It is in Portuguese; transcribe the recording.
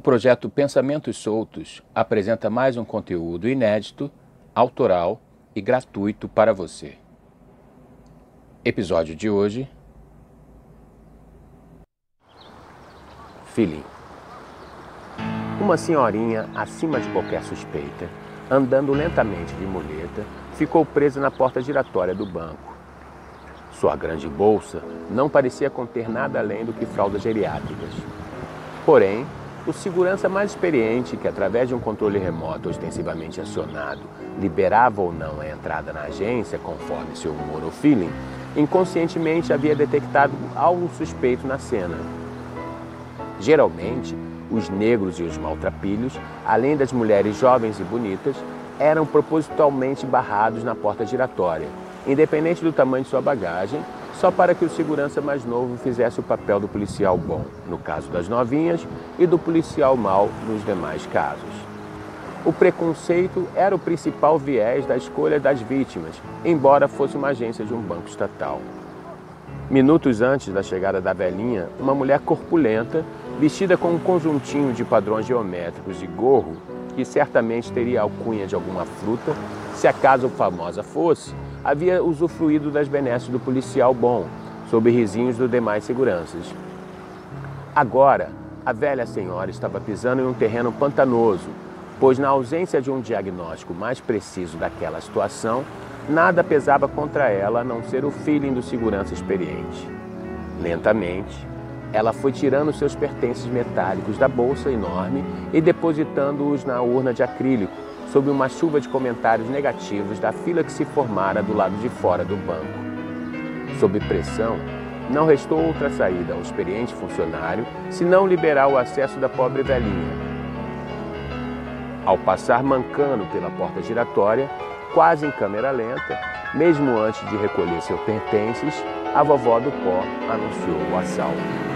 O projeto Pensamentos Soltos apresenta mais um conteúdo inédito, autoral e gratuito para você. Episódio de hoje: Feeling. Uma senhorinha acima de qualquer suspeita, andando lentamente de muleta, ficou presa na porta giratória do banco. Sua grande bolsa não parecia conter nada além do que fraldas geriátricas. Porém, o segurança mais experiente, que através de um controle remoto ostensivamente acionado, liberava ou não a entrada na agência conforme seu humor ou feeling, inconscientemente havia detectado algo suspeito na cena. Geralmente, os negros e os maltrapilhos, além das mulheres jovens e bonitas, eram propositalmente barrados na porta giratória, independente do tamanho de sua bagagem, só para que o segurança mais novo fizesse o papel do policial bom, no caso das novinhas, e do policial mau nos demais casos. O preconceito era o principal viés da escolha das vítimas, embora fosse uma agência de um banco estatal. Minutos antes da chegada da velhinha, uma mulher corpulenta, vestida com um conjuntinho de padrões geométricos e gorro, que certamente teria alcunha de alguma fruta, se acaso famosa fosse, havia usufruído das benesses do policial bom, sob risinhos dos demais seguranças. Agora, a velha senhora estava pisando em um terreno pantanoso, pois, na ausência de um diagnóstico mais preciso daquela situação, nada pesava contra ela a não ser o feeling do segurança experiente. Lentamente, ela foi tirando seus pertences metálicos da bolsa enorme e depositando-os na urna de acrílico, sob uma chuva de comentários negativos da fila que se formara do lado de fora do banco. Sob pressão, não restou outra saída ao experiente funcionário senão liberar o acesso da pobre velhinha. Ao passar mancando pela porta giratória, quase em câmera lenta, mesmo antes de recolher seus pertences, a vovó do pó anunciou o assalto.